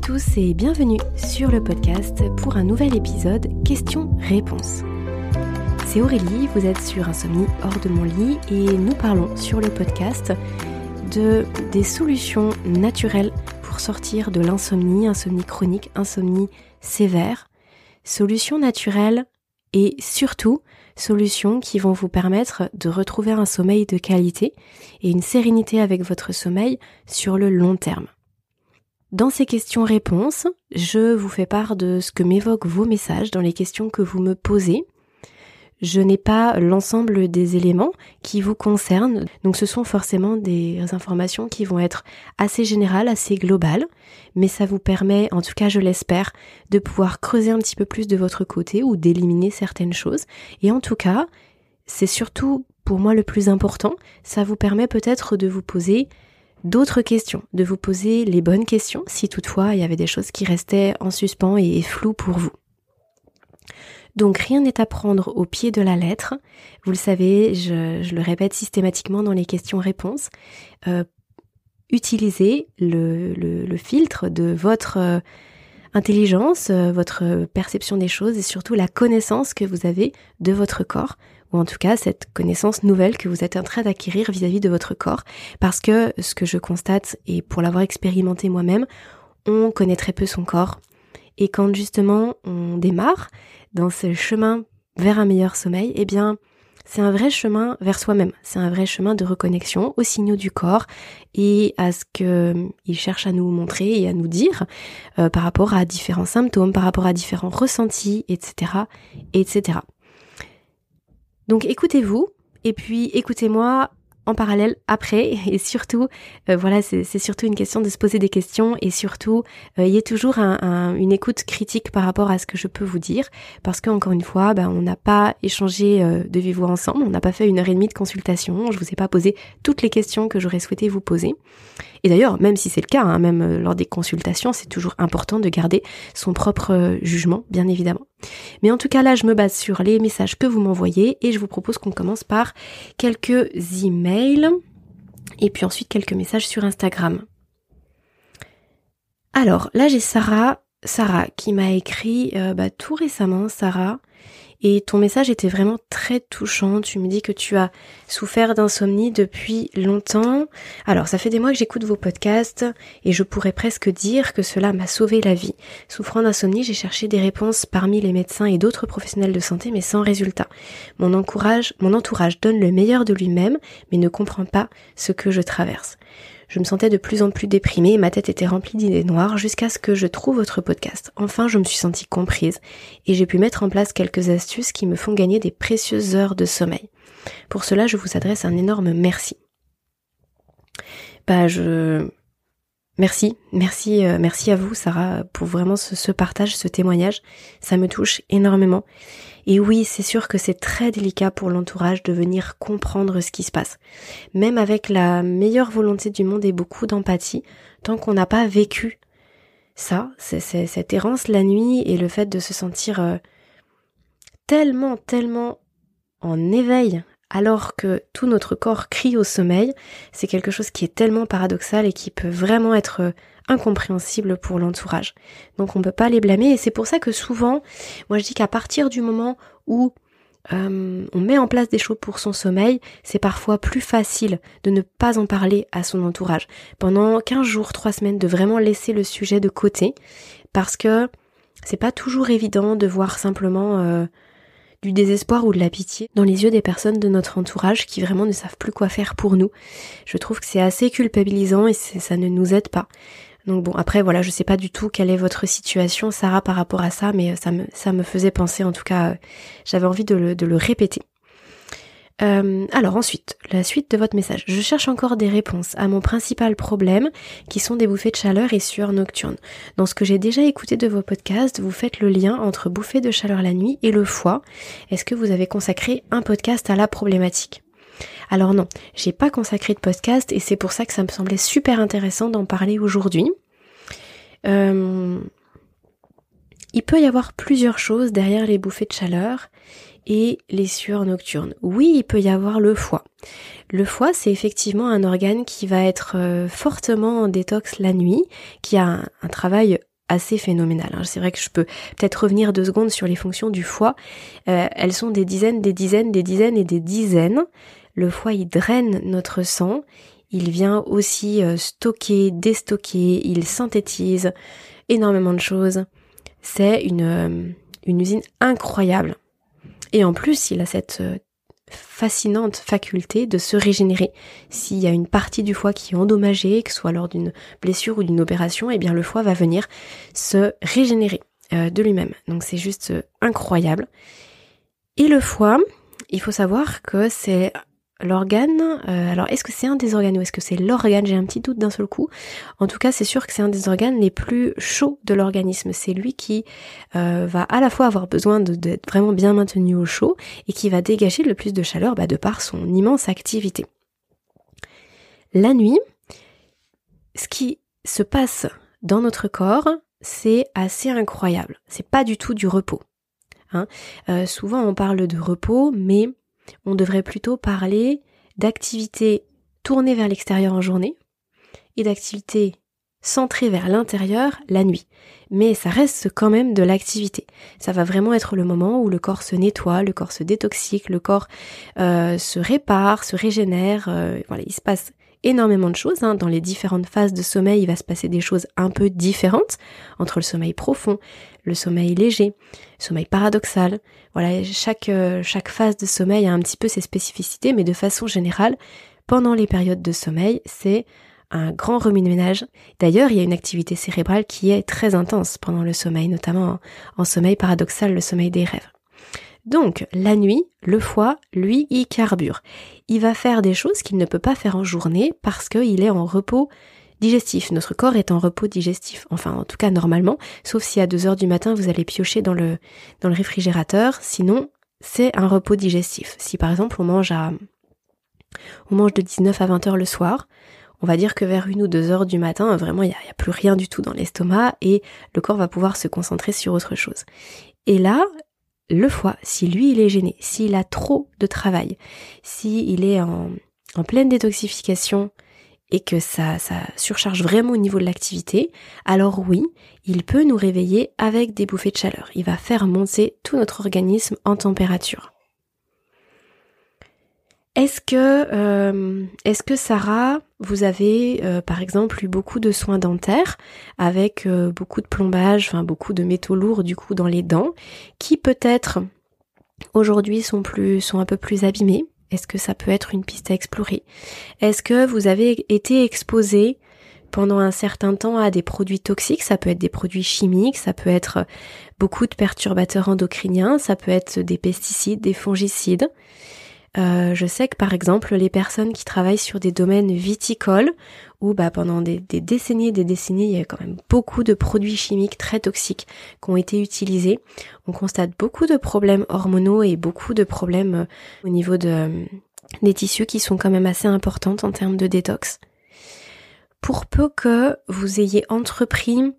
À tous et bienvenue sur le podcast pour un nouvel épisode questions-réponses. C'est Aurélie, vous êtes sur Insomnie hors de mon lit et nous parlons sur le podcast de des solutions naturelles pour sortir de l'insomnie, insomnie chronique, insomnie sévère, solutions naturelles et surtout solutions qui vont vous permettre de retrouver un sommeil de qualité et une sérénité avec votre sommeil sur le long terme. Dans ces questions-réponses, je vous fais part de ce que m'évoquent vos messages dans les questions que vous me posez. Je n'ai pas l'ensemble des éléments qui vous concernent, donc ce sont forcément des informations qui vont être assez générales, assez globales, mais ça vous permet, en tout cas je l'espère, de pouvoir creuser un petit peu plus de votre côté ou d'éliminer certaines choses. Et en tout cas, c'est surtout pour moi le plus important, ça vous permet peut-être de vous poser d'autres questions, de vous poser les bonnes questions si toutefois il y avait des choses qui restaient en suspens et floues pour vous. Donc rien n'est à prendre au pied de la lettre. Vous le savez, je, le répète systématiquement dans les questions-réponses. Euh, utilisez le, filtre de votre euh, intelligence, euh, votre perception des choses et surtout la connaissance que vous avez de votre corps ou en tout cas cette connaissance nouvelle que vous êtes en train d'acquérir vis-à-vis de votre corps, parce que ce que je constate, et pour l'avoir expérimenté moi-même, on connaît très peu son corps. Et quand justement on démarre dans ce chemin vers un meilleur sommeil, eh bien c'est un vrai chemin vers soi-même, c'est un vrai chemin de reconnexion aux signaux du corps et à ce qu'il cherche à nous montrer et à nous dire euh, par rapport à différents symptômes, par rapport à différents ressentis, etc., etc. Donc écoutez-vous et puis écoutez-moi en parallèle après et surtout euh, voilà c'est surtout une question de se poser des questions et surtout euh, il y a toujours une écoute critique par rapport à ce que je peux vous dire parce qu'encore une fois ben, on n'a pas échangé euh, de vive ensemble on n'a pas fait une heure et demie de consultation je vous ai pas posé toutes les questions que j'aurais souhaité vous poser. Et d'ailleurs même si c'est le cas hein, même lors des consultations c'est toujours important de garder son propre jugement bien évidemment mais en tout cas là je me base sur les messages que vous m'envoyez et je vous propose qu'on commence par quelques emails et puis ensuite quelques messages sur Instagram. Alors là j'ai Sarah, Sarah qui m'a écrit euh, bah, tout récemment, Sarah, et ton message était vraiment très touchant. Tu me dis que tu as souffert d'insomnie depuis longtemps. Alors, ça fait des mois que j'écoute vos podcasts et je pourrais presque dire que cela m'a sauvé la vie. Souffrant d'insomnie, j'ai cherché des réponses parmi les médecins et d'autres professionnels de santé, mais sans résultat. Mon entourage donne le meilleur de lui-même, mais ne comprend pas ce que je traverse. Je me sentais de plus en plus déprimée et ma tête était remplie d'idées noires jusqu'à ce que je trouve votre podcast. Enfin, je me suis sentie comprise et j'ai pu mettre en place quelques astuces qui me font gagner des précieuses heures de sommeil. Pour cela, je vous adresse un énorme merci. Bah, je, Merci, merci, euh, merci à vous, Sarah, pour vraiment ce, ce, partage, ce témoignage. Ça me touche énormément. Et oui, c'est sûr que c'est très délicat pour l'entourage de venir comprendre ce qui se passe. Même avec la meilleure volonté du monde et beaucoup d'empathie, tant qu'on n'a pas vécu ça, cette errance la nuit et le fait de se sentir euh, tellement, tellement en éveil alors que tout notre corps crie au sommeil, c'est quelque chose qui est tellement paradoxal et qui peut vraiment être euh, incompréhensible pour l'entourage. Donc on peut pas les blâmer et c'est pour ça que souvent, moi je dis qu'à partir du moment où euh, on met en place des choses pour son sommeil, c'est parfois plus facile de ne pas en parler à son entourage. Pendant 15 jours, 3 semaines, de vraiment laisser le sujet de côté parce que c'est pas toujours évident de voir simplement euh, du désespoir ou de la pitié dans les yeux des personnes de notre entourage qui vraiment ne savent plus quoi faire pour nous. Je trouve que c'est assez culpabilisant et ça ne nous aide pas. Donc bon, après voilà, je sais pas du tout quelle est votre situation, Sarah, par rapport à ça, mais ça me, ça me faisait penser, en tout cas, euh, j'avais envie de le, de le répéter. Euh, alors ensuite, la suite de votre message. Je cherche encore des réponses à mon principal problème, qui sont des bouffées de chaleur et sueur nocturne. Dans ce que j'ai déjà écouté de vos podcasts, vous faites le lien entre bouffées de chaleur la nuit et le foie. Est-ce que vous avez consacré un podcast à la problématique? Alors non, j'ai pas consacré de podcast et c'est pour ça que ça me semblait super intéressant d'en parler aujourd'hui. Euh, il peut y avoir plusieurs choses derrière les bouffées de chaleur et les sueurs nocturnes. Oui, il peut y avoir le foie. Le foie, c'est effectivement un organe qui va être euh, fortement en détox la nuit, qui a un, travail assez phénoménal. Hein. C'est vrai que je peux peut-être revenir deux secondes sur les fonctions du foie. Euh, elles sont des dizaines, des dizaines, des dizaines et des dizaines. Le foie, il draine notre sang. Il vient aussi euh, stocker, déstocker, il synthétise énormément de choses. C'est une usine incroyable. Et en plus, il a cette fascinante faculté de se régénérer. S'il y a une partie du foie qui est endommagée, que ce soit lors d'une blessure ou d'une opération, eh bien le foie va venir se régénérer euh, de lui-même. Donc c'est juste euh, incroyable. Et le foie, il faut savoir que c'est L'organe, euh, alors est-ce que c'est un des organes ou est-ce que c'est l'organe? J'ai un petit doute d'un seul coup. En tout cas, c'est sûr que c'est un des organes les plus chauds de l'organisme. C'est lui qui euh, va à la fois avoir besoin d'être vraiment bien maintenu au chaud et qui va dégager le plus de chaleur bah, de par son immense activité. La nuit, ce qui se passe dans notre corps, c'est assez incroyable. C'est pas du tout du repos. Hein. Euh, souvent, on parle de repos, mais on devrait plutôt parler d'activités tournées vers l'extérieur en journée et d'activités centrées vers l'intérieur la nuit. Mais ça reste quand même de l'activité. Ça va vraiment être le moment où le corps se nettoie, le corps se détoxique, le corps euh, se répare, se régénère. Euh, voilà, il se passe énormément de choses. Hein. Dans les différentes phases de sommeil, il va se passer des choses un peu différentes entre le sommeil profond, le sommeil léger, le sommeil paradoxal. Voilà, chaque, euh, chaque phase de sommeil a un petit peu ses spécificités, mais de façon générale, pendant les périodes de sommeil, c'est un grand remue-ménage. D'ailleurs, il y a une activité cérébrale qui est très intense pendant le sommeil, notamment en sommeil paradoxal, le sommeil des rêves. Donc, la nuit, le foie, lui, il carbure. Il va faire des choses qu'il ne peut pas faire en journée parce qu'il est en repos digestif. Notre corps est en repos digestif. Enfin, en tout cas, normalement. Sauf si à 2 heures du matin, vous allez piocher dans le, réfrigérateur. Sinon, c'est un repos digestif. Si par exemple, on mange à, on mange de 19 à 20 heures le soir, on va dire que vers une ou deux heures du matin, vraiment, il n'y a, plus rien du tout dans l'estomac et le corps va pouvoir se concentrer sur autre chose. Et là, le foie, si lui il est gêné, s'il a trop de travail, s'il est en, en pleine détoxification et que ça, ça surcharge vraiment au niveau de l'activité, alors oui, il peut nous réveiller avec des bouffées de chaleur. Il va faire monter tout notre organisme en température. Est-ce que, euh, est-ce que Sarah, vous avez euh, par exemple eu beaucoup de soins dentaires avec euh, beaucoup de plombage, enfin beaucoup de métaux lourds du coup dans les dents, qui peut-être aujourd'hui sont plus, sont un peu plus abîmés? Est-ce que ça peut être une piste à explorer? Est-ce que vous avez été exposé pendant un certain temps à des produits toxiques, ça peut être des produits chimiques, ça peut être beaucoup de perturbateurs endocriniens, ça peut être des pesticides, des fongicides. Euh, je sais que par exemple les personnes qui travaillent sur des domaines viticoles où bah, pendant des, décennies et des décennies il y a quand même beaucoup de produits chimiques très toxiques qui ont été utilisés, on constate beaucoup de problèmes hormonaux et beaucoup de problèmes euh, au niveau euh, des tissus qui sont quand même assez importantes en termes de détox. Pour peu que vous ayez entrepris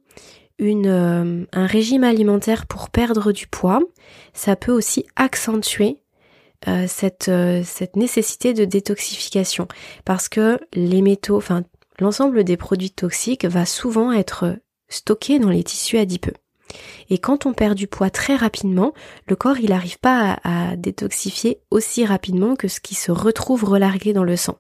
un régime alimentaire pour perdre du poids, ça peut aussi accentuer euh, cette, euh, cette nécessité de détoxification parce que les métaux, enfin l'ensemble des produits toxiques va souvent être stocké dans les tissus adipeux. Et quand on perd du poids très rapidement, le corps il n'arrive pas à, détoxifier aussi rapidement que ce qui se retrouve relargué dans le sang.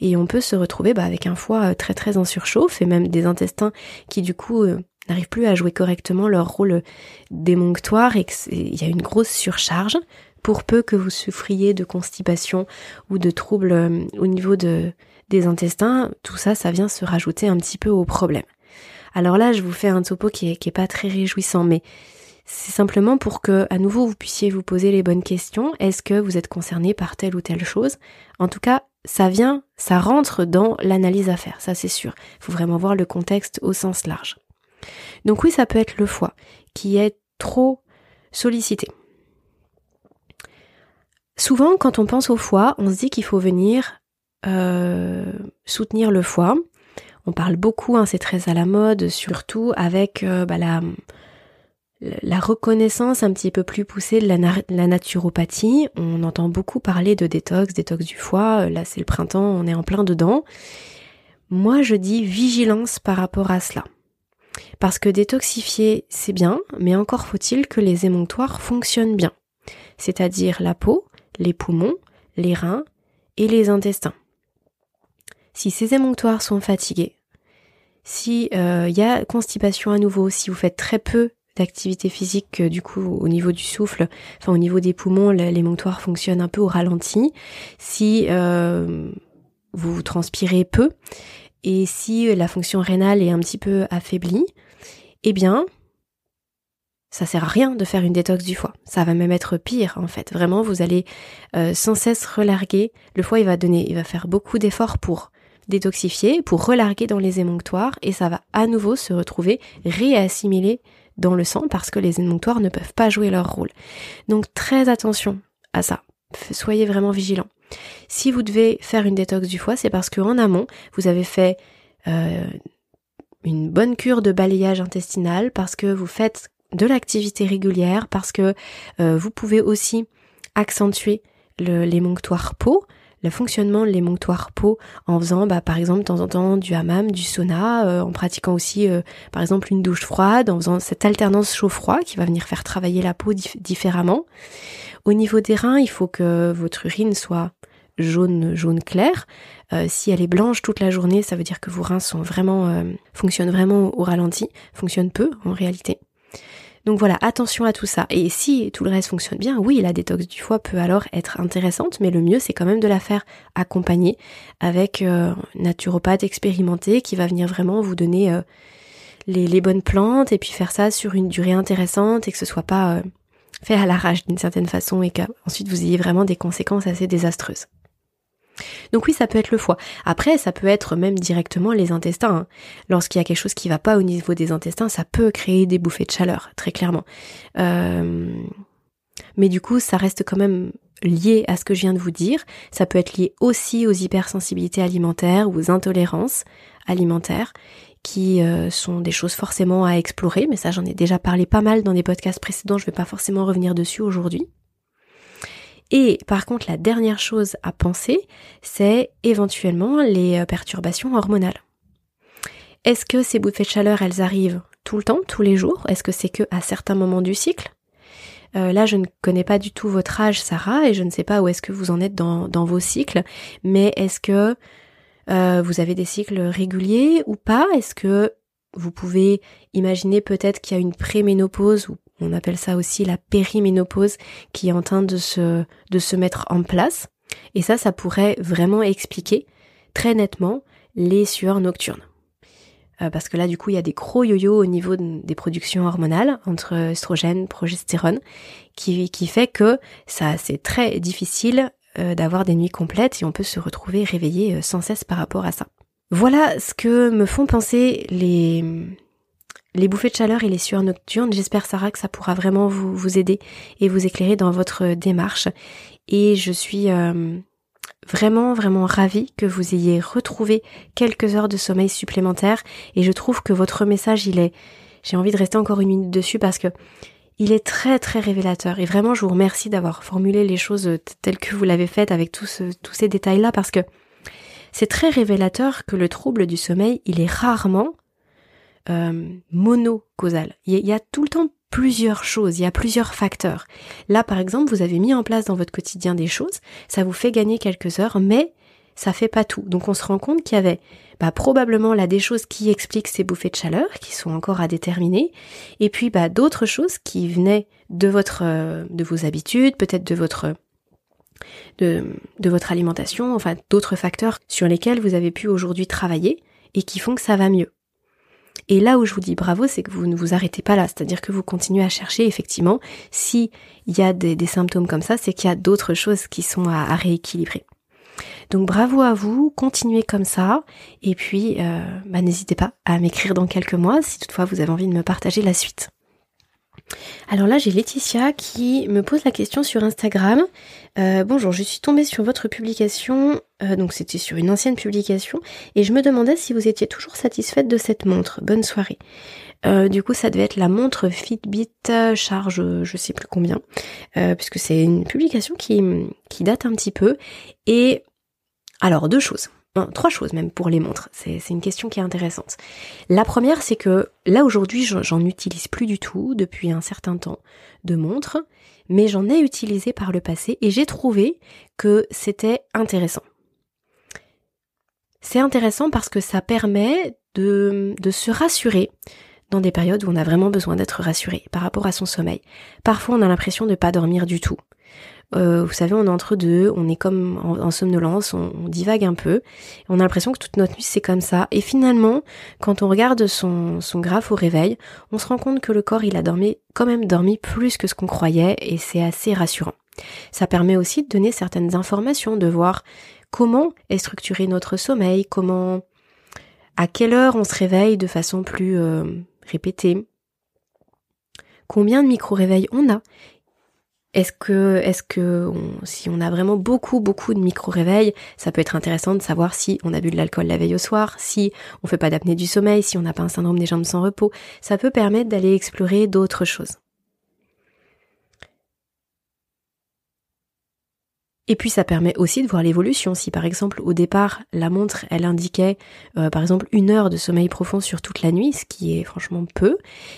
Et on peut se retrouver bah, avec un foie euh, très très en surchauffe et même des intestins qui du coup n'arrivent plus à jouer correctement leur rôle démonctoire et qu'il y a une grosse surcharge pour peu que vous souffriez de constipation ou de troubles euh, au niveau de, des intestins, tout ça, ça vient se rajouter un petit peu au problème. Alors là, je vous fais un topo qui est pas très réjouissant, mais c'est simplement pour que, à nouveau, vous puissiez vous poser les bonnes questions. Est-ce que vous êtes concerné par telle ou telle chose? En tout cas, ça vient, ça rentre dans l'analyse à faire, ça c'est sûr. Il faut vraiment voir le contexte au sens large. Donc oui, ça peut être le foie qui est trop sollicité. Souvent, quand on pense au foie, on se dit qu'il faut venir euh, soutenir le foie. On parle beaucoup, hein, c'est très à la mode, surtout avec euh, bah, la, reconnaissance un petit peu plus poussée de la, la, naturopathie. On entend beaucoup parler de détox, détox du foie. Là, c'est le printemps, on est en plein dedans. Moi, je dis vigilance par rapport à cela. Parce que détoxifier, c'est bien, mais encore faut-il que les émonctoires fonctionnent bien. C'est-à-dire la peau, les poumons, les reins et les intestins. Si ces émonctoires sont fatigués, si il euh, y a constipation à nouveau, si vous faites très peu d'activité physique, euh, du coup au niveau du souffle, enfin au niveau des poumons, l'émonctoire fonctionne un peu au ralenti. Si euh, vous transpirez peu et si la fonction rénale est un petit peu affaiblie, eh bien ça sert à rien de faire une détox du foie. Ça va même être pire en fait. Vraiment, vous allez sans cesse relarguer. Le foie, il va donner, il va faire beaucoup d'efforts pour détoxifier, pour relarguer dans les émonctoires et ça va à nouveau se retrouver réassimilé dans le sang parce que les émonctoires ne peuvent pas jouer leur rôle. Donc très attention à ça. Soyez vraiment vigilants. Si vous devez faire une détox du foie, c'est parce qu'en amont, vous avez fait euh, une bonne cure de balayage intestinal, parce que vous faites de l'activité régulière, parce que euh, vous pouvez aussi accentuer l'émonctoire peau, le fonctionnement de l'émonctoire peau en faisant bah, par exemple de temps en temps du hammam, du sauna, euh, en pratiquant aussi euh, par exemple une douche froide, en faisant cette alternance chaud-froid qui va venir faire travailler la peau différemment. Au niveau des reins, il faut que votre urine soit jaune jaune clair. Si elle est blanche toute la journée, ça veut dire que vos reins sont vraiment fonctionnent vraiment au ralenti, fonctionnent peu en réalité. Donc voilà, attention à tout ça. Et si tout le reste fonctionne bien, oui, la détox du foie peut alors être intéressante, mais le mieux c'est quand même de la faire accompagner avec euh, un naturopathe expérimenté qui va venir vraiment vous donner euh, les, bonnes plantes et puis faire ça sur une durée intéressante et que ce soit pas euh, fait à l'arrache d'une certaine façon et qu'ensuite vous ayez vraiment des conséquences assez désastreuses. Donc oui, ça peut être le foie. Après, ça peut être même directement les intestins. Hein. Lorsqu'il y a quelque chose qui va pas au niveau des intestins, ça peut créer des bouffées de chaleur, très clairement. Euh, mais du coup, ça reste quand même lié à ce que je viens de vous dire. Ça peut être lié aussi aux hypersensibilités alimentaires ou aux intolérances alimentaires qui euh, sont des choses forcément à explorer, mais ça j'en ai déjà parlé pas mal dans des podcasts précédents, je vais pas forcément revenir dessus aujourd'hui. Et par contre, la dernière chose à penser, c'est éventuellement les euh, perturbations hormonales. Est-ce que ces bouffées de chaleur, elles arrivent tout le temps, tous les jours? Est-ce que c'est que à certains moments du cycle? Euh, Là, je ne connais pas du tout votre âge, Sarah, et je ne sais pas où est-ce que vous en êtes dans, vos cycles, mais est-ce que euh, vous avez des cycles réguliers ou pas? Est-ce que vous pouvez imaginer peut-être qu'il y a une préménopause ou on appelle ça aussi la périménopause qui est en train de se, mettre en place. Et ça, ça pourrait vraiment expliquer très nettement les sueurs nocturnes. Euh, parce que là, du coup, il y a des gros yo-yo au niveau des productions hormonales entre estrogène, progestérone, qui, qui fait que ça, c'est très difficile euh, d'avoir des nuits complètes et on peut se retrouver réveillé euh, sans cesse par rapport à ça. Voilà ce que me font penser les, les bouffées de chaleur et les sueurs nocturnes. J'espère Sarah que ça pourra vraiment vous, vous aider et vous éclairer dans votre démarche. Et je suis euh, vraiment vraiment ravie que vous ayez retrouvé quelques heures de sommeil supplémentaires. Et je trouve que votre message, il est, j'ai envie de rester encore une minute dessus parce que il est très très révélateur. Et vraiment, je vous remercie d'avoir formulé les choses telles que vous l'avez faites avec tous, tous ces détails-là parce que c'est très révélateur que le trouble du sommeil, il est rarement euh, monocausal. Il y, a tout le temps plusieurs choses, il y a plusieurs facteurs. Là, par exemple, vous avez mis en place dans votre quotidien des choses, ça vous fait gagner quelques heures, mais ça fait pas tout. Donc on se rend compte qu'il y avait bah, probablement là des choses qui expliquent ces bouffées de chaleur, qui sont encore à déterminer, et puis bah, d'autres choses qui venaient de euh, vos habitudes, peut-être de votre de, de votre alimentation, enfin d'autres facteurs sur lesquels vous avez pu aujourd'hui travailler et qui font que ça va mieux. Et là où je vous dis bravo, c'est que vous ne vous arrêtez pas là, c'est-à-dire que vous continuez à chercher effectivement s'il y a des, symptômes comme ça, c'est qu'il y a d'autres choses qui sont à, rééquilibrer. Donc bravo à vous, continuez comme ça, et puis euh, bah, n'hésitez pas à m'écrire dans quelques mois si toutefois vous avez envie de me partager la suite. Alors là, j'ai Laetitia qui me pose la question sur Instagram. Euh, bonjour, je suis tombée sur votre publication, euh, donc c'était sur une ancienne publication, et je me demandais si vous étiez toujours satisfaite de cette montre. Bonne soirée. Euh, du coup, ça devait être la montre Fitbit charge, je sais plus combien, puisque c'est une publication qui, qui date un petit peu. Et alors, deux choses trois choses même pour les montres. C'est une question qui est intéressante. La première, c'est que là aujourd'hui, j'en utilise plus du tout depuis un certain temps de montres, mais j'en ai utilisé par le passé et j'ai trouvé que c'était intéressant. C'est intéressant parce que ça permet de, se rassurer dans des périodes où on a vraiment besoin d'être rassuré par rapport à son sommeil. Parfois, on a l'impression de ne pas dormir du tout. Euh, vous savez, on est entre deux, on est comme en, somnolence, on, divague un peu, on a l'impression que toute notre nuit c'est comme ça. Et finalement, quand on regarde son, son graphe au réveil, on se rend compte que le corps il a dormi, quand même dormi plus que ce qu'on croyait, et c'est assez rassurant. Ça permet aussi de donner certaines informations, de voir comment est structuré notre sommeil, comment, à quelle heure on se réveille de façon plus euh, répétée, combien de micro-réveils on a, est-ce que, est-ce que si on a vraiment beaucoup, beaucoup de micro-réveils, ça peut être intéressant de savoir si on a bu de l'alcool la veille au soir, si on fait pas d'apnée du sommeil, si on n'a pas un syndrome des jambes sans repos. Ça peut permettre d'aller explorer d'autres choses. Et puis ça permet aussi de voir l'évolution. Si par exemple au départ la montre elle indiquait euh, par exemple une heure de sommeil profond sur toute la nuit, ce qui est franchement peu,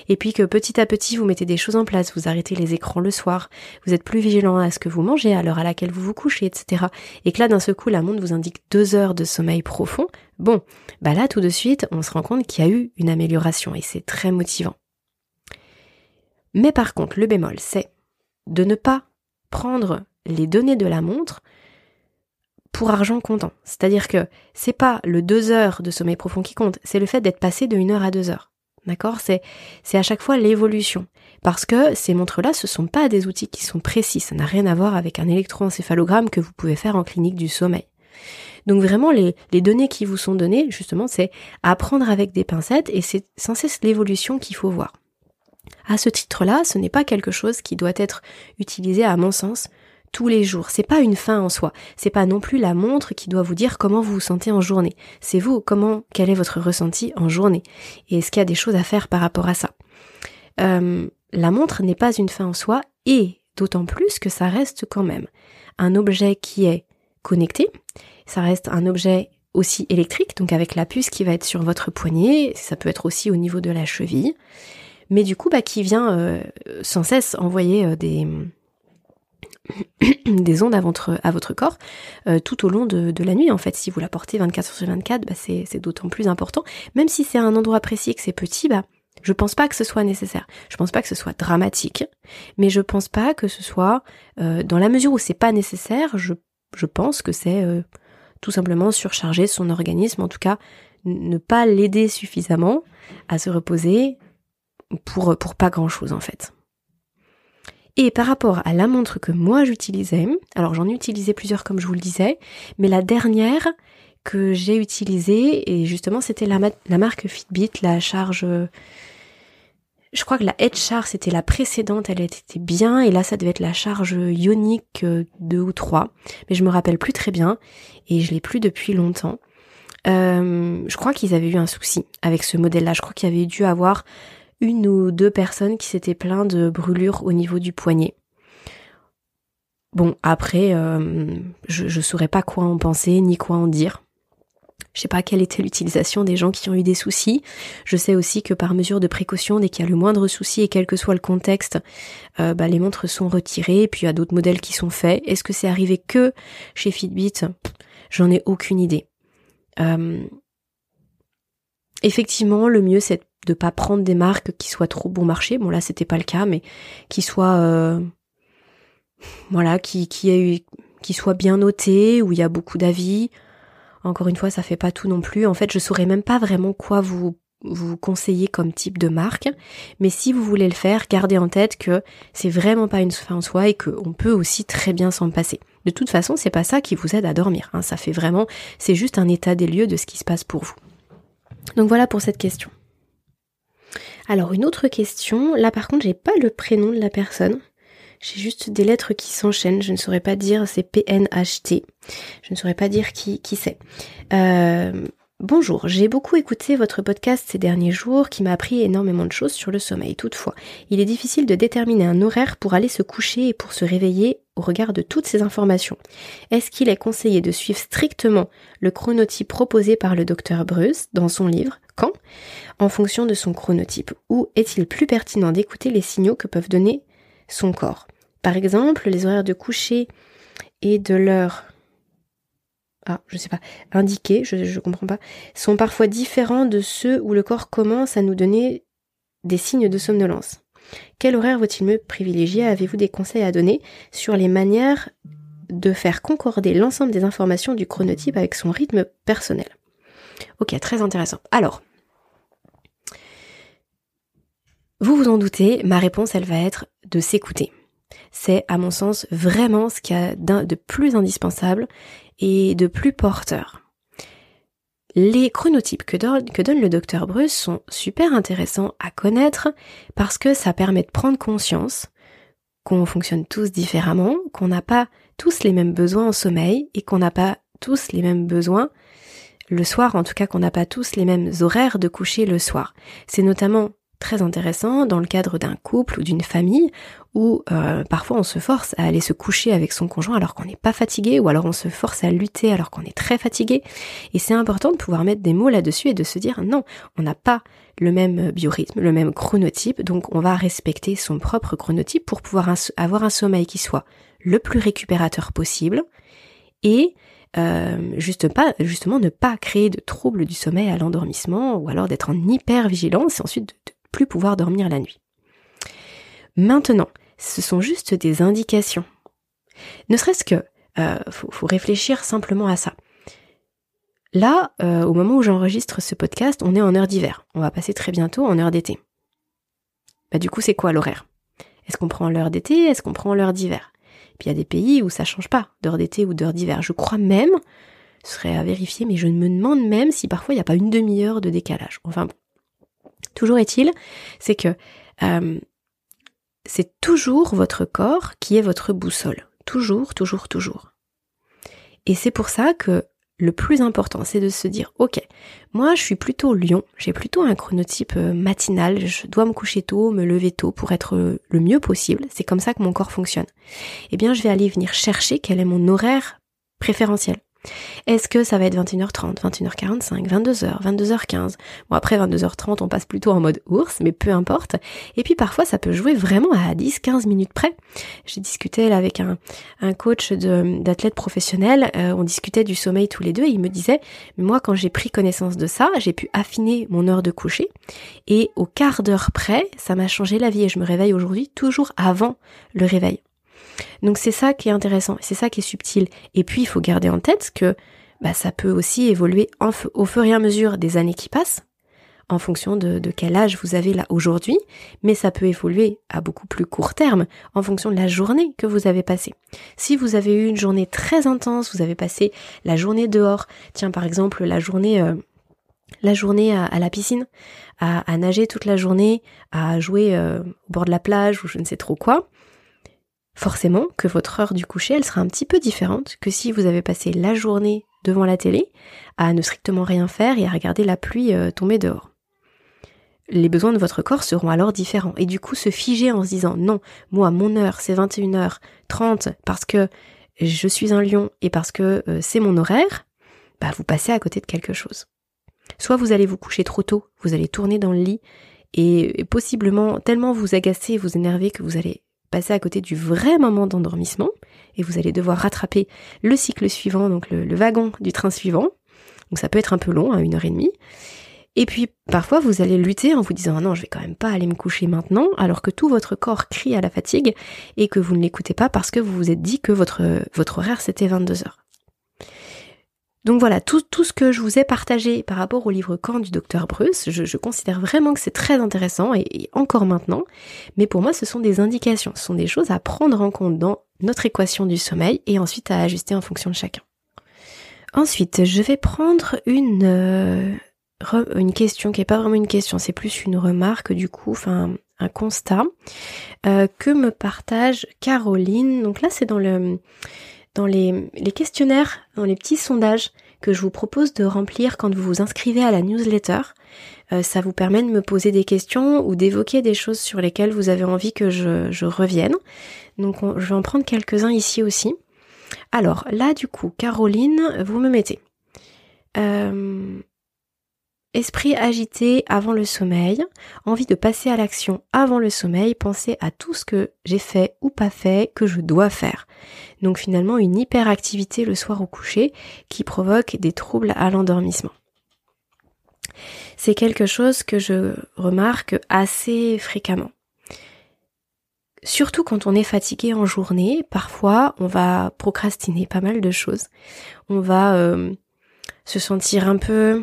et puis que petit à petit vous mettez des choses en place, vous arrêtez les écrans le soir, vous êtes plus vigilant à ce que vous mangez, à l'heure à laquelle vous vous couchez, etc. Et que là d'un seul coup la montre vous indique deux heures de sommeil profond, bon, bah là tout de suite on se rend compte qu'il y a eu une amélioration et c'est très motivant. Mais par contre le bémol c'est de ne pas prendre les données de la montre pour argent comptant. C'est-à-dire que c'est pas le 2 heures de sommeil profond qui compte, c'est le fait d'être passé de 1 heure à 2 heures. D'accord? C'est à chaque fois l'évolution. Parce que ces montres-là, ce sont pas des outils qui sont précis. Ça n'a rien à voir avec un électroencéphalogramme que vous pouvez faire en clinique du sommeil. Donc vraiment, les, les données qui vous sont données, justement, c'est à prendre avec des pincettes et c'est sans cesse l'évolution qu'il faut voir. À ce titre-là, ce n'est pas quelque chose qui doit être utilisé, à mon sens, tous les jours. C'est pas une fin en soi. C'est pas non plus la montre qui doit vous dire comment vous vous sentez en journée. C'est vous, comment, quel est votre ressenti en journée. Et est-ce qu'il y a des choses à faire par rapport à ça? Euh, la montre n'est pas une fin en soi et d'autant plus que ça reste quand même un objet qui est connecté. Ça reste un objet aussi électrique, donc avec la puce qui va être sur votre poignet, ça peut être aussi au niveau de la cheville, mais du coup bah, qui vient euh, sans cesse envoyer euh, des, des ondes à votre, à votre corps euh, tout au long de, la nuit. En fait, si vous la portez 24 sur 24, bah c'est, d'autant plus important. Même si c'est un endroit précis que c'est petit, bah je pense pas que ce soit nécessaire. Je pense pas que ce soit dramatique, mais je pense pas que ce soit euh, dans la mesure où c'est pas nécessaire. Je, je pense que c'est euh, tout simplement surcharger son organisme, en tout cas ne pas l'aider suffisamment à se reposer pour pour pas grand chose en fait. Et par rapport à la montre que moi j'utilisais, alors j'en ai utilisé plusieurs comme je vous le disais, mais la dernière que j'ai utilisée, et justement c'était la, marque Fitbit, la charge... Je crois que la Head Charge c'était la précédente, elle était bien, et là ça devait être la charge ionique 2 ou 3, mais je me rappelle plus très bien, et je l'ai plus depuis longtemps. Euh, je crois qu'ils avaient eu un souci avec ce modèle-là, je crois qu'il y avait dû avoir une ou deux personnes qui s'étaient plaintes de brûlures au niveau du poignet. Bon, après, euh, je, ne saurais pas quoi en penser ni quoi en dire. Je sais pas quelle était l'utilisation des gens qui ont eu des soucis. Je sais aussi que par mesure de précaution, dès qu'il y a le moindre souci et quel que soit le contexte, euh, bah, les montres sont retirées. Et puis il y a d'autres modèles qui sont faits. Est-ce que c'est arrivé que chez Fitbit? J'en ai aucune idée. Euh, effectivement, le mieux c'est de pas prendre des marques qui soient trop bon marché. Bon là c'était pas le cas, mais qui soient euh, voilà, qui qui qui soient bien notées, où il y a beaucoup d'avis. Encore une fois, ça fait pas tout non plus. En fait, je saurais même pas vraiment quoi vous vous conseiller comme type de marque, mais si vous voulez le faire, gardez en tête que c'est vraiment pas une fin en soi et qu'on peut aussi très bien s'en passer. De toute façon, c'est pas ça qui vous aide à dormir. Hein. Ça fait vraiment, c'est juste un état des lieux de ce qui se passe pour vous. Donc voilà pour cette question. Alors une autre question, là par contre j'ai pas le prénom de la personne. J'ai juste des lettres qui s'enchaînent. Je ne saurais pas dire c'est PNHT. Je ne saurais pas dire qui, qui c'est. Euh, Bonjour, j'ai beaucoup écouté votre podcast ces derniers jours qui m'a appris énormément de choses sur le sommeil. Toutefois, il est difficile de déterminer un horaire pour aller se coucher et pour se réveiller au regard de toutes ces informations. Est-ce qu'il est conseillé de suivre strictement le chronotype proposé par le docteur Breus dans son livre? Quand? En fonction de son chronotype ou est-il plus pertinent d'écouter les signaux que peuvent donner son corps? Par exemple, les horaires de coucher et de l'heure. Ah, je sais pas, indiqués, je, je comprends pas, sont parfois différents de ceux où le corps commence à nous donner des signes de somnolence. Quel horaire vaut-il mieux privilégier? Avez-vous des conseils à donner sur les manières de faire concorder l'ensemble des informations du chronotype avec son rythme personnel? Ok, très intéressant. Alors, vous vous en doutez, ma réponse, elle va être de s'écouter. C'est, à mon sens, vraiment ce qu'il y a de plus indispensable et de plus porteur. Les chronotypes que donne, le docteur Bruce sont super intéressants à connaître parce que ça permet de prendre conscience qu'on fonctionne tous différemment, qu'on n'a pas tous les mêmes besoins en sommeil et qu'on n'a pas tous les mêmes besoins le soir, en tout cas qu'on n'a pas tous les mêmes horaires de coucher le soir. C'est notamment très intéressant dans le cadre d'un couple ou d'une famille où euh, parfois on se force à aller se coucher avec son conjoint alors qu'on n'est pas fatigué ou alors on se force à lutter alors qu'on est très fatigué. Et c'est important de pouvoir mettre des mots là-dessus et de se dire non, on n'a pas le même biorhythme, le même chronotype, donc on va respecter son propre chronotype pour pouvoir avoir un sommeil qui soit le plus récupérateur possible et euh, juste pas, justement ne pas créer de troubles du sommeil à l'endormissement ou alors d'être en hyper vigilance et ensuite de plus pouvoir dormir la nuit. Maintenant, ce sont juste des indications. Ne serait-ce que, euh, faut, réfléchir simplement à ça. Là, euh, au moment où j'enregistre ce podcast, on est en heure d'hiver. On va passer très bientôt en heure d'été. Bah du coup, c'est quoi l'horaire? Est-ce qu'on prend l'heure d'été? Est-ce qu'on prend l'heure d'hiver? Puis il y a des pays où ça change pas d'heure d'été ou d'heure d'hiver. Je crois même, ce serait à vérifier, mais je me demande même si parfois il n'y a pas une demi-heure de décalage. Enfin bon, Toujours est-il, c'est que euh, c'est toujours votre corps qui est votre boussole. Toujours, toujours, toujours. Et c'est pour ça que le plus important, c'est de se dire, ok, moi je suis plutôt lion, j'ai plutôt un chronotype euh, matinal, je dois me coucher tôt, me lever tôt pour être le mieux possible, c'est comme ça que mon corps fonctionne. Eh bien, je vais aller venir chercher quel est mon horaire préférentiel. Est-ce que ça va être 21h30, 21h45, 22h, 22h15 Bon après 22h30 on passe plutôt en mode ours, mais peu importe. Et puis parfois ça peut jouer vraiment à 10-15 minutes près. J'ai discuté avec un, un coach d'athlète professionnel, euh, on discutait du sommeil tous les deux et il me disait, moi quand j'ai pris connaissance de ça, j'ai pu affiner mon heure de coucher et au quart d'heure près, ça m'a changé la vie et je me réveille aujourd'hui toujours avant le réveil. Donc c'est ça qui est intéressant, c'est ça qui est subtil. Et puis il faut garder en tête que bah, ça peut aussi évoluer au fur et à mesure des années qui passent, en fonction de, quel âge vous avez là aujourd'hui, mais ça peut évoluer à beaucoup plus court terme, en fonction de la journée que vous avez passée. Si vous avez eu une journée très intense, vous avez passé la journée dehors, tiens par exemple la journée... Euh, la journée à, la piscine, à, nager toute la journée, à jouer euh, au bord de la plage ou je ne sais trop quoi, forcément que votre heure du coucher, elle sera un petit peu différente que si vous avez passé la journée devant la télé à ne strictement rien faire et à regarder la pluie euh, tomber dehors. Les besoins de votre corps seront alors différents. Et du coup, se figer en se disant non, moi, mon heure, c'est 21h30 parce que je suis un lion et parce que euh, c'est mon horaire, bah, vous passez à côté de quelque chose. Soit vous allez vous coucher trop tôt, vous allez tourner dans le lit et possiblement tellement vous agacer, vous énerver que vous allez passer à côté du vrai moment d'endormissement et vous allez devoir rattraper le cycle suivant, donc le, wagon du train suivant. Donc ça peut être un peu long, à hein, une heure et demie. Et puis parfois vous allez lutter en vous disant ah non je vais quand même pas aller me coucher maintenant alors que tout votre corps crie à la fatigue et que vous ne l'écoutez pas parce que vous vous êtes dit que votre, votre horaire c'était 22 heures. Donc voilà, tout, ce que je vous ai partagé par rapport au livre Quand du docteur Bruce, je, considère vraiment que c'est très intéressant et, encore maintenant, mais pour moi ce sont des indications, ce sont des choses à prendre en compte dans notre équation du sommeil et ensuite à ajuster en fonction de chacun. Ensuite, je vais prendre une, euh, question qui est pas vraiment une question, c'est plus une remarque du coup, enfin un constat euh, que me partage Caroline. Donc là, c'est dans le dans les, questionnaires, dans les petits sondages que je vous propose de remplir quand vous vous inscrivez à la newsletter. Euh, ça vous permet de me poser des questions ou d'évoquer des choses sur lesquelles vous avez envie que je, je revienne. Donc je vais en prendre quelques-uns ici aussi. Alors là du coup, Caroline, vous me mettez. Euh, Esprit agité avant le sommeil, envie de passer à l'action avant le sommeil, penser à tout ce que j'ai fait ou pas fait, que je dois faire. Donc finalement une hyperactivité le soir au coucher qui provoque des troubles à l'endormissement. C'est quelque chose que je remarque assez fréquemment. Surtout quand on est fatigué en journée, parfois on va procrastiner pas mal de choses. On va euh, se sentir un peu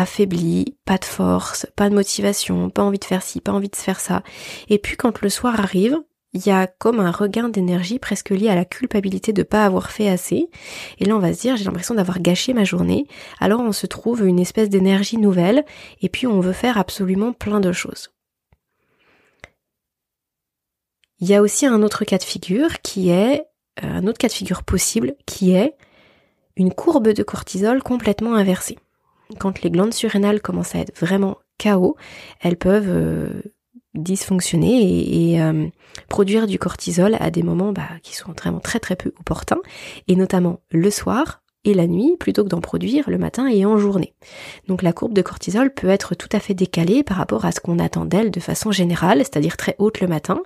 affaibli, pas de force, pas de motivation, pas envie de faire ci, pas envie de faire ça. Et puis quand le soir arrive, il y a comme un regain d'énergie presque lié à la culpabilité de pas avoir fait assez. Et là, on va se dire, j'ai l'impression d'avoir gâché ma journée. Alors, on se trouve une espèce d'énergie nouvelle et puis on veut faire absolument plein de choses. Il y a aussi un autre cas de figure qui est, euh, un autre cas de figure possible qui est une courbe de cortisol complètement inversée quand les glandes surrénales commencent à être vraiment KO, elles peuvent euh, dysfonctionner et, euh, produire du cortisol à des moments bah, qui sont vraiment très très peu opportuns, et notamment le soir et la nuit, plutôt que d'en produire le matin et en journée. Donc la courbe de cortisol peut être tout à fait décalée par rapport à ce qu'on attend d'elle de façon générale, c'est-à-dire très haute le matin,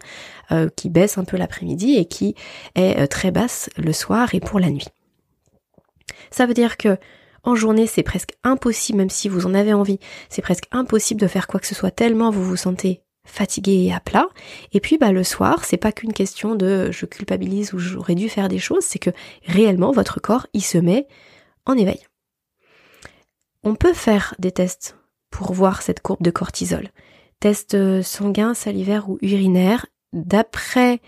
euh, qui baisse un peu l'après-midi et qui est très basse le soir et pour la nuit. Ça veut dire que en journée, c'est presque impossible, même si vous en avez envie, c'est presque impossible de faire quoi que ce soit tellement vous vous sentez fatigué et à plat. Et puis bah le soir, c'est pas qu'une question de je culpabilise ou j'aurais dû faire des choses, c'est que réellement votre corps il se met en éveil. On peut faire des tests pour voir cette courbe de cortisol. Test euh, sanguin, salivaire ou urinaire. D'après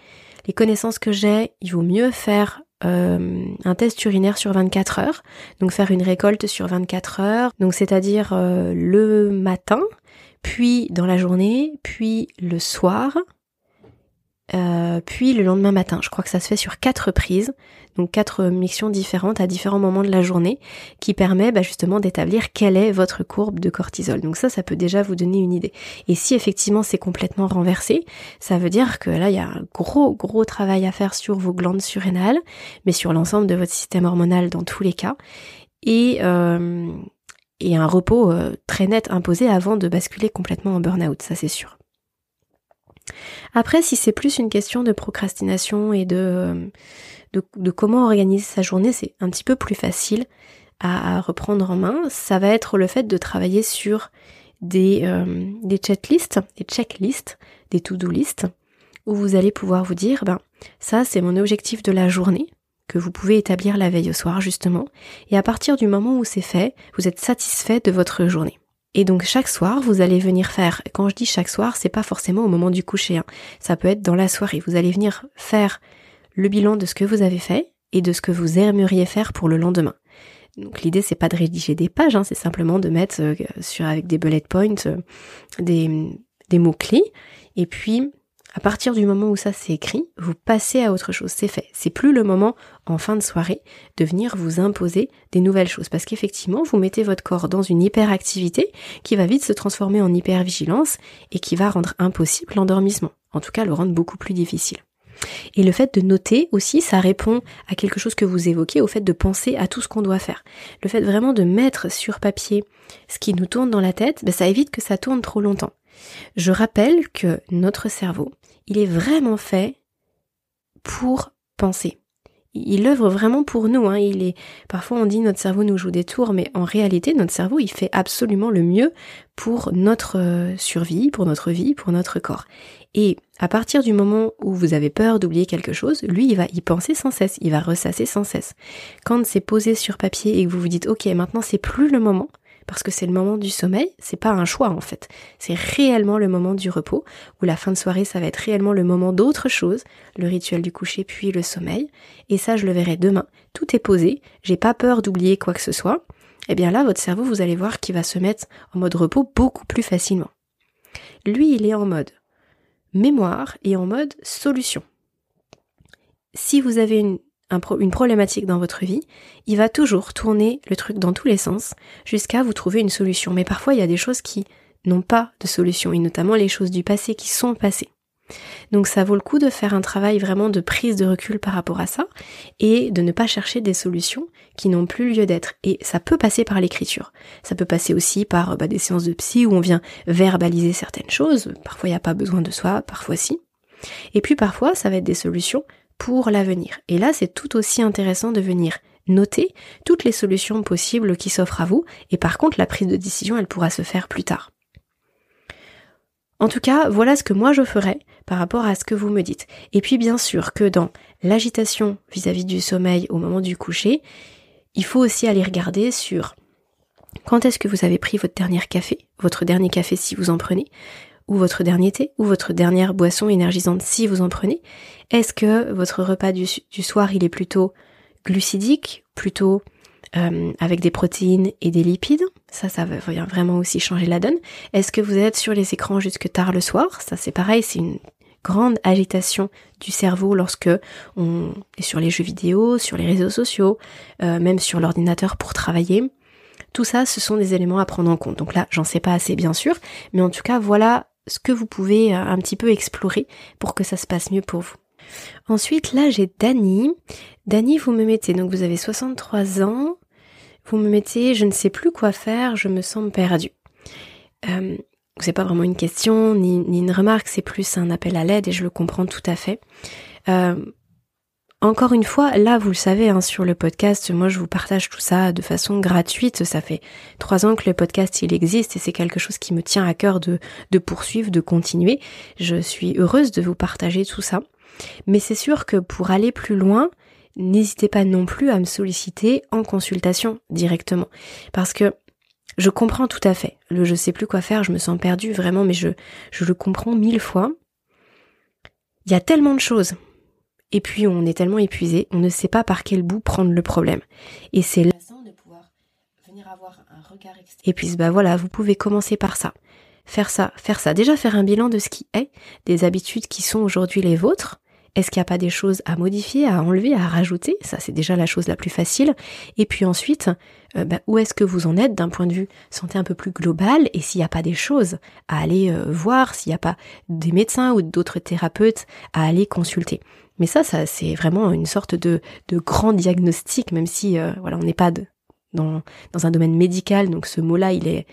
les connaissances que j'ai, il vaut mieux faire euh, un test urinaire sur 24 heures, donc faire une récolte sur 24 heures, donc c'est-à-dire euh, le matin, puis dans la journée, puis le soir, euh, puis le lendemain matin. Je crois que ça se fait sur quatre prises, donc quatre missions différentes à différents moments de la journée, qui permet bah, justement d'établir quelle est votre courbe de cortisol. Donc ça, ça peut déjà vous donner une idée. Et si effectivement c'est complètement renversé, ça veut dire que là, il y a un gros, gros travail à faire sur vos glandes surrénales, mais sur l'ensemble de votre système hormonal dans tous les cas. Et, euh, un repos euh, très net imposé avant de basculer complètement en burn-out, ça c'est sûr. Après, si c'est plus une question de procrastination et de, de, comment organiser sa journée, c'est un petit peu plus facile à, reprendre en main. Ça va être le fait de travailler sur des, euh, des checklists, des checklists, des to-do lists, où vous allez pouvoir vous dire, ben, ça c'est mon objectif de la journée, que vous pouvez établir la veille au soir justement, et à partir du moment où c'est fait, vous êtes satisfait de votre journée. Et donc chaque soir, vous allez venir faire, quand je dis chaque soir, c'est pas forcément au moment du coucher, hein. ça peut être dans la soirée, vous allez venir faire le bilan de ce que vous avez fait et de ce que vous aimeriez faire pour le lendemain. Donc l'idée c'est pas de rédiger des pages, hein, c'est simplement de mettre euh, sur avec des bullet points euh, des, des mots clés et puis à partir du moment où ça c'est écrit, vous passez à autre chose, c'est fait. C'est plus le moment en fin de soirée de venir vous imposer des nouvelles choses parce qu'effectivement, vous mettez votre corps dans une hyperactivité qui va vite se transformer en hypervigilance et qui va rendre impossible l'endormissement. En tout cas, le rendre beaucoup plus difficile. Et le fait de noter aussi, ça répond à quelque chose que vous évoquez, au fait de penser à tout ce qu'on doit faire. Le fait vraiment de mettre sur papier ce qui nous tourne dans la tête, ben ça évite que ça tourne trop longtemps. Je rappelle que notre cerveau, il est vraiment fait pour penser. Il œuvre vraiment pour nous. Hein. Il est parfois on dit notre cerveau nous joue des tours, mais en réalité notre cerveau il fait absolument le mieux pour notre euh, survie, pour notre vie, pour notre corps. Et à partir du moment où vous avez peur d'oublier quelque chose, lui il va y penser sans cesse, il va ressasser sans cesse. Quand c'est posé sur papier et que vous vous dites ok maintenant c'est plus le moment, parce que c'est le moment du sommeil, c'est pas un choix en fait. C'est réellement le moment du repos, où la fin de soirée, ça va être réellement le moment d'autre chose, le rituel du coucher puis le sommeil. Et ça, je le verrai demain. Tout est posé, j'ai pas peur d'oublier quoi que ce soit. eh bien là, votre cerveau, vous allez voir qu'il va se mettre en mode repos beaucoup plus facilement. Lui, il est en mode mémoire et en mode solution. Si vous avez une, une problématique dans votre vie, il va toujours tourner le truc dans tous les sens jusqu'à vous trouver une solution. Mais parfois, il y a des choses qui n'ont pas de solution, et notamment les choses du passé qui sont passées. Donc ça vaut le coup de faire un travail vraiment de prise de recul par rapport à ça et de ne pas chercher des solutions qui n'ont plus lieu d'être. Et ça peut passer par l'écriture. Ça peut passer aussi par bah, des séances de psy où on vient verbaliser certaines choses. Parfois il n'y a pas besoin de soi, parfois si. Et puis parfois ça va être des solutions pour l'avenir. Et là c'est tout aussi intéressant de venir noter toutes les solutions possibles qui s'offrent à vous. Et par contre la prise de décision elle pourra se faire plus tard. En tout cas, voilà ce que moi je ferais par rapport à ce que vous me dites. Et puis bien sûr que dans l'agitation vis-à-vis du sommeil au moment du coucher, il faut aussi aller regarder sur quand est-ce que vous avez pris votre dernier café, votre dernier café si vous en prenez, ou votre dernier thé, ou votre dernière boisson énergisante si vous en prenez. Est-ce que votre repas du, soir il est plutôt glucidique, plutôt euh, avec des protéines et des lipides? Ça, ça va vraiment aussi changer la donne. Est-ce que vous êtes sur les écrans jusque tard le soir? Ça, c'est pareil, c'est une grande agitation du cerveau lorsque on est sur les jeux vidéo, sur les réseaux sociaux, euh, même sur l'ordinateur pour travailler. Tout ça, ce sont des éléments à prendre en compte. Donc là, j'en sais pas assez bien sûr, mais en tout cas, voilà ce que vous pouvez euh, un petit peu explorer pour que ça se passe mieux pour vous. Ensuite, là, j'ai Dani. Dani, vous me mettez, donc vous avez 63 ans, vous me mettez je ne sais plus quoi faire, je me sens perdu. Euh, c'est pas vraiment une question ni, une remarque, c'est plus un appel à l'aide et je le comprends tout à fait. Euh, encore une fois, là vous le savez hein, sur le podcast, moi je vous partage tout ça de façon gratuite. Ça fait trois ans que le podcast il existe et c'est quelque chose qui me tient à cœur de, poursuivre, de continuer. Je suis heureuse de vous partager tout ça. Mais c'est sûr que pour aller plus loin, n'hésitez pas non plus à me solliciter en consultation directement. Parce que je comprends tout à fait. Le je sais plus quoi faire, je me sens perdu vraiment, mais je, je le comprends mille fois. Il y a tellement de choses. Et puis on est tellement épuisé, on ne sait pas par quel bout prendre le problème. Et c'est là de pouvoir venir avoir un regard Et puis bah voilà, vous pouvez commencer par ça. Faire ça, faire ça. Déjà faire un bilan de ce qui est, des habitudes qui sont aujourd'hui les vôtres, est-ce qu'il n'y a pas des choses à modifier, à enlever, à rajouter? Ça, c'est déjà la chose la plus facile. Et puis ensuite, euh, bah, où est-ce que vous en êtes d'un point de vue santé un peu plus global Et s'il n'y a pas des choses à aller euh, voir, s'il n'y a pas des médecins ou d'autres thérapeutes à aller consulter? Mais ça, c'est vraiment une sorte de, grand diagnostic, même si euh, on n'est pas dans, un domaine médical, donc ce mot-là, il est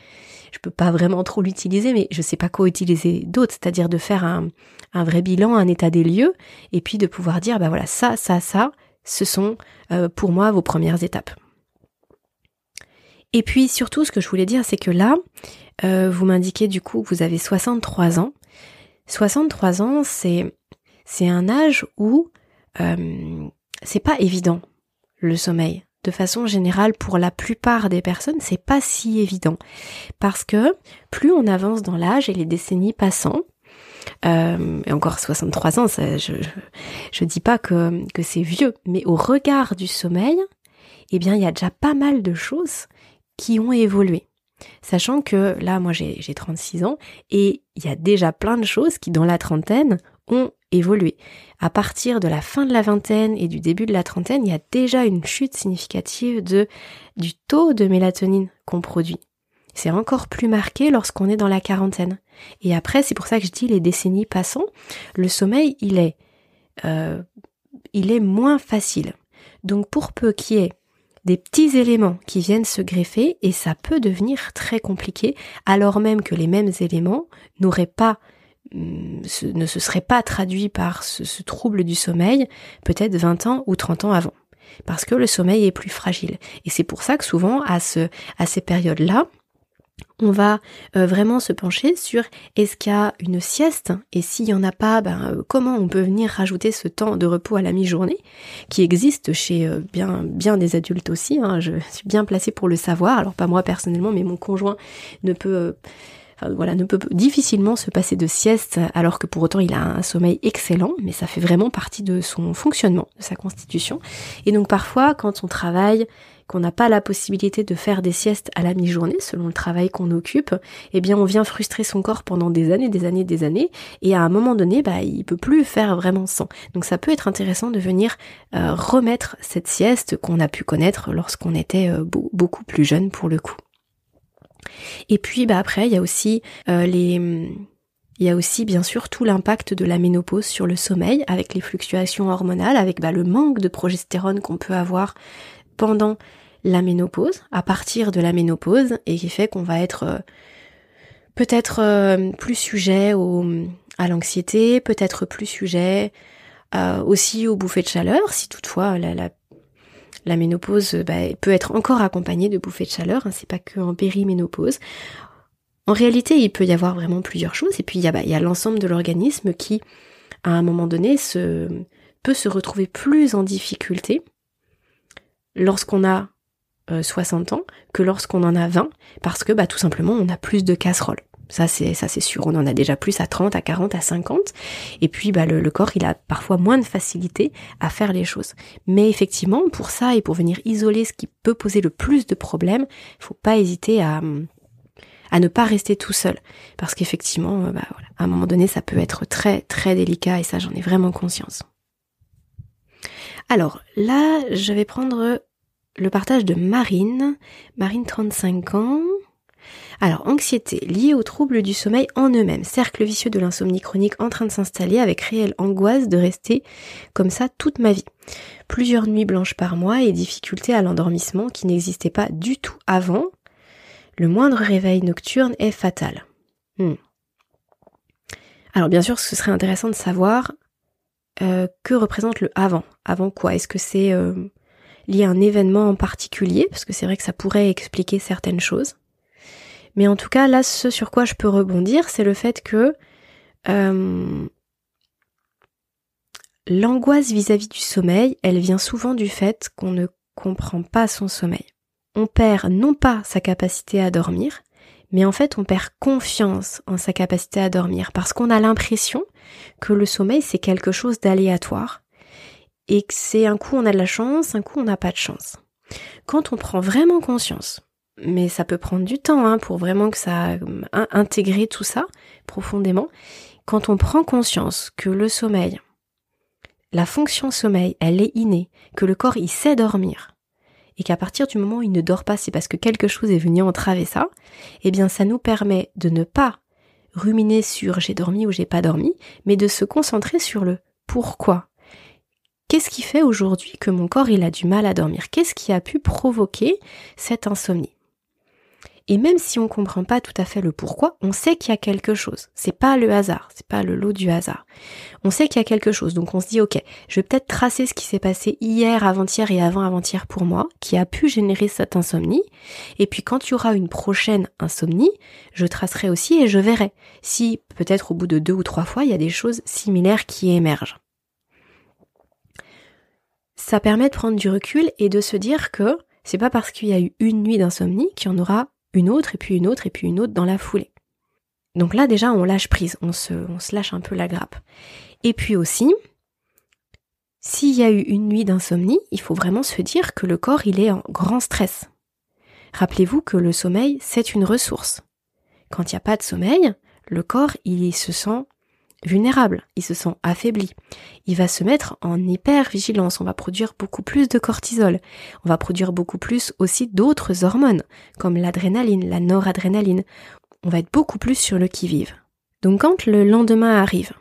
je peux pas vraiment trop l'utiliser, mais je sais pas quoi utiliser d'autre, c'est-à-dire de faire un, vrai bilan, un état des lieux, et puis de pouvoir dire, bah voilà, ça, ça, ça, ce sont euh, pour moi vos premières étapes. Et puis surtout, ce que je voulais dire, c'est que là, euh, vous m'indiquez du coup vous avez 63 ans. 63 ans, c'est c'est un âge où euh, c'est pas évident le sommeil de façon générale, pour la plupart des personnes, c'est pas si évident. Parce que plus on avance dans l'âge et les décennies passant, euh, et encore 63 ans, ça, je, je, dis pas que, que c'est vieux, mais au regard du sommeil, eh bien, il y a déjà pas mal de choses qui ont évolué. Sachant que là, moi, j'ai 36 ans et il y a déjà plein de choses qui, dans la trentaine, ont évolué. À partir de la fin de la vingtaine et du début de la trentaine, il y a déjà une chute significative du taux de mélatonine qu'on produit. C'est encore plus marqué lorsqu'on est dans la quarantaine. Et après, c'est pour ça que je dis les décennies passant, le sommeil, il est, euh, il est moins facile. Donc pour peu qu'il y ait des petits éléments qui viennent se greffer, et ça peut devenir très compliqué, alors même que les mêmes éléments n'auraient pas Mm, ne se serait pas traduit par ce, trouble du sommeil peut-être 20 ans ou 30 ans avant. Parce que le sommeil est plus fragile. Et c'est pour ça que souvent, à, ce, à ces périodes-là, on va euh, vraiment se pencher sur est-ce qu'il y a une sieste? Et s'il n'y en a pas, ben, euh, comment on peut venir rajouter ce temps de repos à la mi-journée qui existe chez euh, bien, des adultes aussi. Hein. je suis bien placée pour le savoir. Alors pas moi personnellement, mais mon conjoint ne peut voilà, ne peut difficilement se passer de sieste alors que pour autant il a un sommeil excellent, mais ça fait vraiment partie de son fonctionnement, de sa constitution. Et donc parfois, quand on travaille, qu'on n'a pas la possibilité de faire des siestes à la mi-journée selon le travail qu'on occupe, eh bien on vient frustrer son corps pendant des années, des années, des années, et à un moment donné, bah il peut plus faire vraiment sans. Donc ça peut être intéressant de venir euh, remettre cette sieste qu'on a pu connaître lorsqu'on était euh, beaucoup plus jeune pour le coup. Et puis bah après il y a aussi euh, les il y a aussi bien sûr tout l'impact de la ménopause sur le sommeil avec les fluctuations hormonales, avec bah, le manque de progestérone qu'on peut avoir pendant la ménopause, à partir de la ménopause, et qui fait qu'on va être euh, peut-être euh, plus sujet à l'anxiété, peut-être plus sujet aussi aux bouffées de chaleur, si toutefois la, la ménopause bah, peut être encore accompagnée de bouffées de chaleur, hein, c'est pas que en périménopause. En réalité, il peut y avoir vraiment plusieurs choses, et puis il y a, bah, l'ensemble de l'organisme qui, à un moment donné, se, peut se retrouver plus en difficulté lorsqu'on a 60 euh, ans que lorsqu'on en a 20 parce que bah tout simplement on a plus de casseroles. Ça c'est ça c'est sûr, on en a déjà plus à 30, à 40, à 50 et puis bah le, corps il a parfois moins de facilité à faire les choses. Mais effectivement, pour ça et pour venir isoler ce qui peut poser le plus de problèmes, il faut pas hésiter à à ne pas rester tout seul parce qu'effectivement euh, bah, voilà, à un moment donné ça peut être très très délicat et ça j'en ai vraiment conscience. Alors là, je vais prendre le partage de Marine. Marine 35 ans. Alors, anxiété liée aux troubles du sommeil en eux-mêmes, cercle vicieux de l'insomnie chronique en train de s'installer avec réelle angoisse de rester comme ça toute ma vie. Plusieurs nuits blanches par mois et difficultés à l'endormissement qui n'existaient pas du tout avant. Le moindre réveil nocturne est fatal. Hmm. Alors bien sûr, ce serait intéressant de savoir euh, que représente le avant? Avant quoi? Est-ce que c'est euh, lié à un événement en particulier, parce que c'est vrai que ça pourrait expliquer certaines choses. Mais en tout cas, là, ce sur quoi je peux rebondir, c'est le fait que euh, l'angoisse vis-à-vis du sommeil, elle vient souvent du fait qu'on ne comprend pas son sommeil. On perd non pas sa capacité à dormir, mais en fait on perd confiance en sa capacité à dormir parce qu'on a l'impression que le sommeil c'est quelque chose d'aléatoire et que c'est un coup on a de la chance, un coup on n'a pas de chance. Quand on prend vraiment conscience, mais ça peut prendre du temps hein, pour vraiment que ça intégrer tout ça profondément, quand on prend conscience que le sommeil, la fonction sommeil, elle est innée, que le corps il sait dormir, et qu'à partir du moment où il ne dort pas, c'est parce que quelque chose est venu entraver ça, eh bien ça nous permet de ne pas ruminer sur j'ai dormi ou j'ai pas dormi, mais de se concentrer sur le pourquoi. Qu'est-ce qui fait aujourd'hui que mon corps il a du mal à dormir? Qu'est-ce qui a pu provoquer cette insomnie? Et même si on comprend pas tout à fait le pourquoi, on sait qu'il y a quelque chose. C'est pas le hasard, c'est pas le lot du hasard. On sait qu'il y a quelque chose, donc on se dit ok, je vais peut-être tracer ce qui s'est passé hier, avant-hier et avant-avant-hier pour moi, qui a pu générer cette insomnie. Et puis quand il y aura une prochaine insomnie, je tracerai aussi et je verrai si peut-être au bout de deux ou trois fois il y a des choses similaires qui émergent ça permet de prendre du recul et de se dire que c'est pas parce qu'il y a eu une nuit d'insomnie qu'il y en aura une autre et puis une autre et puis une autre dans la foulée. Donc là déjà on lâche prise, on se, on se lâche un peu la grappe. Et puis aussi, s'il y a eu une nuit d'insomnie, il faut vraiment se dire que le corps il est en grand stress. Rappelez-vous que le sommeil c'est une ressource. Quand il n'y a pas de sommeil, le corps il se sent vulnérable, il se sent affaibli. Il va se mettre en hyper-vigilance, on va produire beaucoup plus de cortisol, on va produire beaucoup plus aussi d'autres hormones, comme l'adrénaline, la noradrénaline. On va être beaucoup plus sur le qui-vive. Donc quand le lendemain arrive,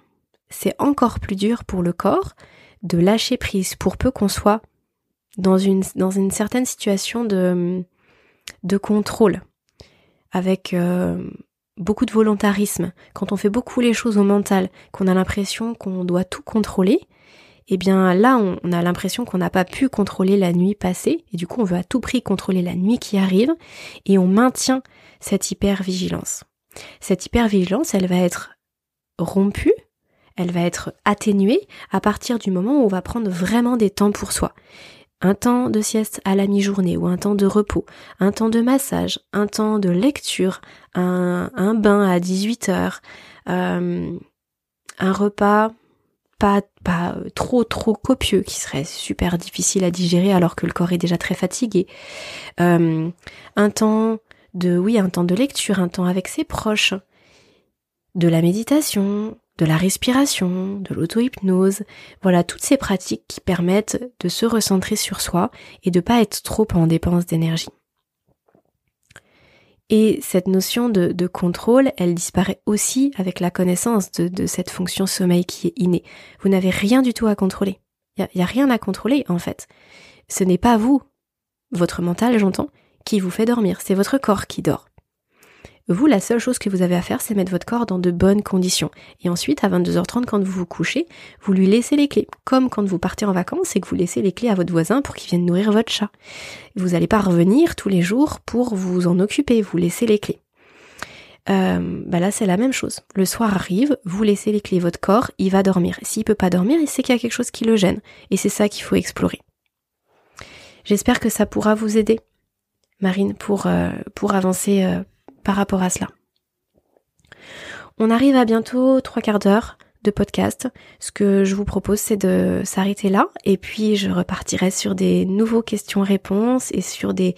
c'est encore plus dur pour le corps de lâcher prise, pour peu qu'on soit dans une, certaine situation de, de contrôle, avec euh, beaucoup de volontarisme, quand on fait beaucoup les choses au mental, qu'on a l'impression qu'on doit tout contrôler, eh bien là on a l'impression qu'on n'a pas pu contrôler la nuit passée, et du coup on veut à tout prix contrôler la nuit qui arrive, et on maintient cette hypervigilance. Cette hypervigilance, elle va être rompue, elle va être atténuée à partir du moment où on va prendre vraiment des temps pour soi. Un temps de sieste à la mi-journée ou un temps de repos, un temps de massage, un temps de lecture, un, un bain à 18 heures, euh, un repas pas, pas trop trop copieux qui serait super difficile à digérer alors que le corps est déjà très fatigué, euh, un temps de oui un temps de lecture, un temps avec ses proches, de la méditation, de la respiration, de l'auto-hypnose, voilà toutes ces pratiques qui permettent de se recentrer sur soi et de pas être trop en dépense d'énergie. Et cette notion de, contrôle, elle disparaît aussi avec la connaissance de, cette fonction sommeil qui est innée. Vous n'avez rien du tout à contrôler. Il n'y a rien à contrôler en fait. Ce n'est pas vous, votre mental j'entends, qui vous fait dormir, c'est votre corps qui dort. Vous, la seule chose que vous avez à faire, c'est mettre votre corps dans de bonnes conditions. Et ensuite, à 22h30, quand vous vous couchez, vous lui laissez les clés. Comme quand vous partez en vacances et que vous laissez les clés à votre voisin pour qu'il vienne nourrir votre chat. Vous n'allez pas revenir tous les jours pour vous en occuper, vous laissez les clés. Euh, bah là c'est la même chose. Le soir arrive, vous laissez les clés, votre corps, il va dormir. S'il peut pas dormir, il sait qu'il y a quelque chose qui le gêne. Et c'est ça qu'il faut explorer. J'espère que ça pourra vous aider, Marine, pour, euh, pour avancer euh, par rapport à cela. On arrive à bientôt trois quarts d'heure de podcast. Ce que je vous propose, c'est de s'arrêter là et puis je repartirai sur des nouveaux questions-réponses et sur des,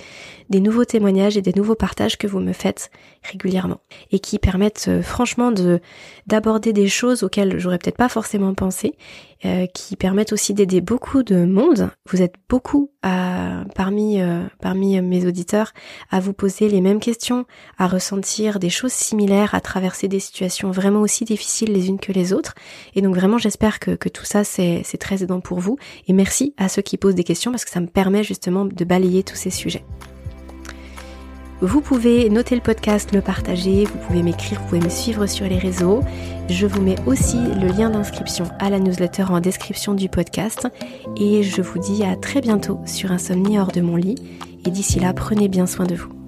nouveaux témoignages et des nouveaux partages que vous me faites régulièrement et qui permettent euh, franchement de d'aborder des choses auxquelles j'aurais peut-être pas forcément pensé, euh, qui permettent aussi d'aider beaucoup de monde. Vous êtes beaucoup à, parmi euh, parmi mes auditeurs à vous poser les mêmes questions, à ressentir des choses similaires, à traverser des situations vraiment aussi difficiles les unes que les autres. Et donc vraiment, j'espère que, que tout ça c'est c'est très aidant pour vous. Et merci à ceux qui posent des questions parce que ça me permet justement de balayer tous ces sujets. Vous pouvez noter le podcast, le partager, vous pouvez m'écrire, vous pouvez me suivre sur les réseaux. Je vous mets aussi le lien d'inscription à la newsletter en description du podcast. Et je vous dis à très bientôt sur Insomnie hors de mon lit. Et d'ici là, prenez bien soin de vous.